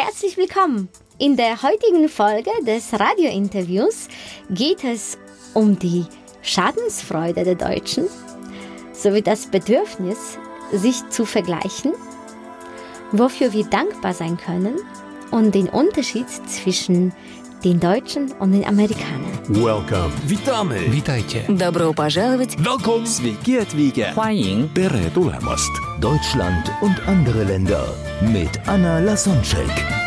Herzlich willkommen! In der heutigen Folge des Radiointerviews geht es um die Schadensfreude der Deutschen sowie das Bedürfnis, sich zu vergleichen, wofür wir dankbar sein können und den Unterschied zwischen den Deutschen und den Amerikanern. Welcome. Witamy. Witajcie. Добро пожаловать. Welcome. Sveiki atvykę. 欢迎 Tere tulemast. Deutschland und andere Länder mit Anna Lasonczek.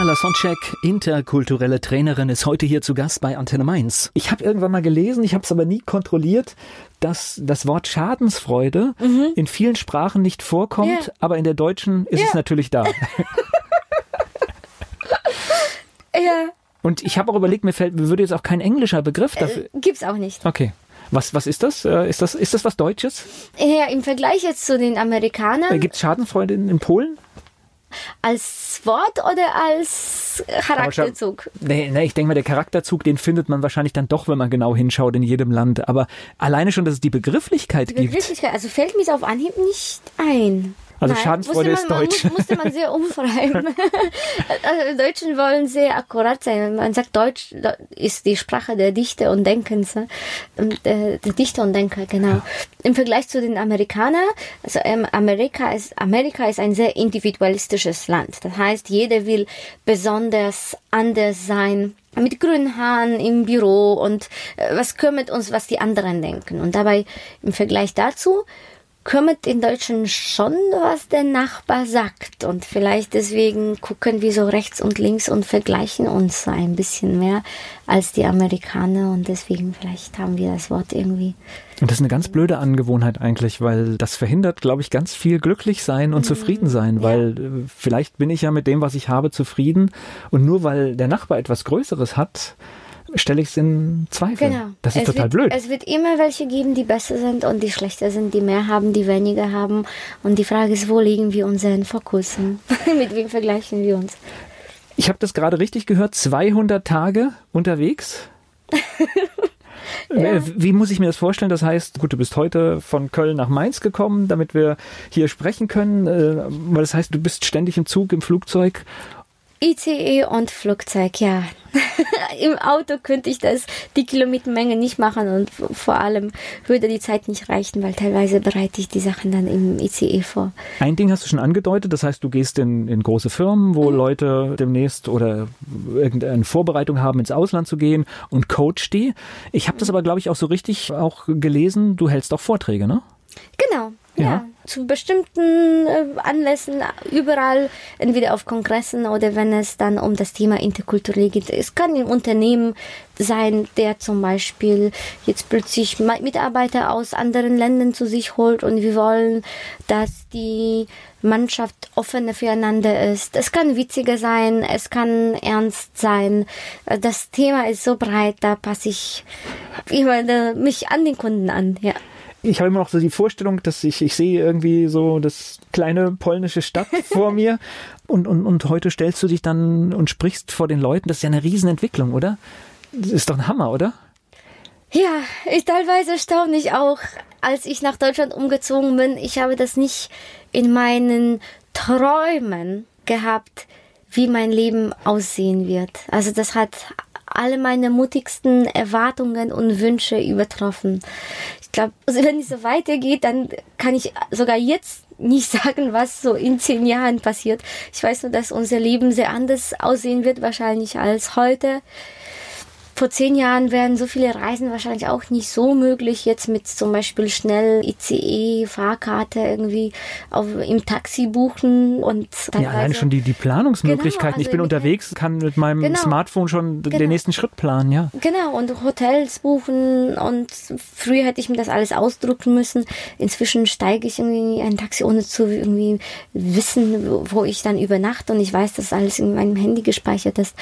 Anna Lasonczek, interkulturelle Trainerin, ist heute hier zu Gast bei Antenne Mainz. Ich habe irgendwann mal gelesen, ich habe es aber nie kontrolliert, dass das Wort Schadensfreude in vielen Sprachen nicht vorkommt, Ja. aber in der deutschen ist es Ja. natürlich da. Ja, Und ich habe auch überlegt, mir fällt, mir würde jetzt auch kein englischer Begriff dafür. gibt's auch nicht. Okay. Was, was ist das? Äh, Ist das, ist das was Deutsches? Ja, im Vergleich jetzt zu den Amerikanern, Gibt es Schadenfreude in, in Polen? Als Wort oder als Charakterzug? Nee, nee, ich denke mal, der Charakterzug, den findet man wahrscheinlich dann doch, wenn man genau hinschaut in jedem Land. Aber alleine schon, dass es die Begrifflichkeit Die gibt. Begrifflichkeit, also fällt mir auf Anhieb nicht ein. Also Schadensfreude musste man, ist deutsch. Man, muss- musste man sehr umschreiben. also, Deutschen wollen sehr akkurat sein. Man sagt, Deutsch ist die Sprache der Dichter und Denkens. äh, der Dichter und Denker, genau. Im Vergleich zu den Amerikanern, also ähm, Amerika ist, Amerika ist ein sehr individualistisches Land. Das heißt, jeder will besonders anders sein mit grünen Haaren im Büro und äh, was kümmert uns, was die anderen denken. Und dabei im Vergleich dazu kümmert in Deutschen schon, was der Nachbar sagt. Und vielleicht deswegen gucken wir so rechts und links und vergleichen uns ein bisschen mehr als die Amerikaner. Und deswegen vielleicht haben wir das Wort irgendwie. Und das ist eine ganz blöde Angewohnheit eigentlich, weil das verhindert, glaube ich, ganz viel glücklich sein und zufrieden sein, weil äh, vielleicht bin ich ja mit dem, was ich habe, zufrieden und nur weil der Nachbar etwas Größeres hat, stelle ich es in Zweifel. Genau. Das ist es total wird, blöd. Es wird immer welche geben, die besser sind und die schlechter sind, die mehr haben, die weniger haben. Und die Frage ist, wo legen wir unseren Fokus? mit wem vergleichen wir uns? Ich habe das gerade richtig gehört, 200 Tage unterwegs. Äh, Wie muss ich mir das vorstellen? Das heißt, gut, du bist heute von Köln nach Mainz gekommen, damit wir hier sprechen können. äh, das heißt, du bist ständig im Zug, im Flugzeug. ICE und Flugzeug, ja. Im Auto könnte ich das, die Kilometermenge nicht machen und vor allem würde die Zeit nicht reichen, weil teilweise bereite ich die Sachen dann im ICE vor. Ein Ding hast du schon angedeutet, das heißt, du gehst in, in große Firmen, wo Leute demnächst oder irgendeine Vorbereitung haben, ins Ausland zu gehen und coach die. Ich habe das aber, glaube ich, auch so richtig auch gelesen, du hältst auch Vorträge, ne? Genau. Ja. Ja. Zu bestimmten äh, Anlässen überall, entweder auf Kongressen oder wenn es dann um das Thema Interkulturell geht. Es kann ein Unternehmen sein, der zum Beispiel jetzt plötzlich Mitarbeiter aus anderen Ländern zu sich holt und wir wollen, dass die Mannschaft offener füreinander ist. Es kann witziger sein, es kann ernst sein. Das Thema ist so breit, da passe ich immer mich an den Kunden an. Ja. Ich habe immer noch so die Vorstellung, dass ich, ich sehe irgendwie so das kleine polnische Stadt vor mir und, und, und heute stellst du dich dann und sprichst vor den Leuten. Das ist ja eine Riesenentwicklung, oder? Das ist doch ein Hammer, oder? Ja, ich teilweise staune ich auch, als ich nach Deutschland umgezogen bin. Ich habe das nicht in meinen Träumen gehabt, wie mein Leben aussehen wird. Also das hat alle meine mutigsten Erwartungen und Wünsche übertroffen. Ich glaube, also wenn es so weitergeht, dann kann ich sogar jetzt nicht sagen, was so in zehn Jahren passiert. Ich weiß nur, dass unser Leben sehr anders aussehen wird, wahrscheinlich als heute vor zehn Jahren wären so viele Reisen wahrscheinlich auch nicht so möglich. Jetzt mit zum Beispiel schnell ICE, Fahrkarte irgendwie auf, im Taxi buchen und Ja, alleine schon die, die Planungsmöglichkeiten. Genau, ich bin also unterwegs, kann mit meinem Genau. Smartphone schon Genau. den nächsten Schritt planen, ja. Genau, und Hotels buchen und früher hätte ich mir das alles ausdrucken müssen. Inzwischen steige ich irgendwie in ein Taxi, ohne zu irgendwie wissen, wo- wo ich dann übernachte und ich weiß, dass alles in meinem Handy gespeichert ist.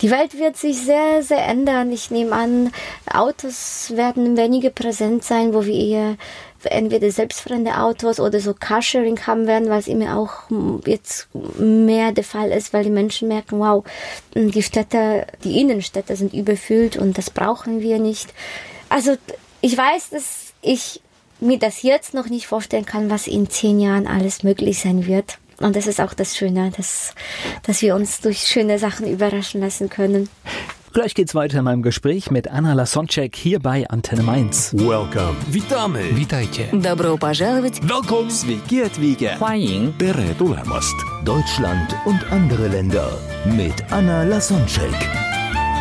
Die Welt wird sich sehr, sehr ändern. Ich nehme an, Autos werden weniger präsent sein, wo wir eher entweder selbstfahrende Autos oder so Carsharing haben werden, weil es immer auch jetzt mehr der Fall ist, weil die Menschen merken, wow, die Städte, die Innenstädte sind überfüllt und das brauchen wir nicht. Also ich weiß, dass ich mir das jetzt noch nicht vorstellen kann, was in zehn Jahren alles möglich sein wird. Und das ist auch das Schöne, dass, dass wir uns durch schöne Sachen überraschen lassen können. Gleich geht's weiter in meinem Gespräch mit Anna Lasonczek hier bei Antenne Mainz. Welcome. Witamy. Witajcie. Добро пожаловать. Welcome. Sveiki atvykę. 欢迎 Tere tulemast. Deutschland und andere Länder mit Anna Lasonczek.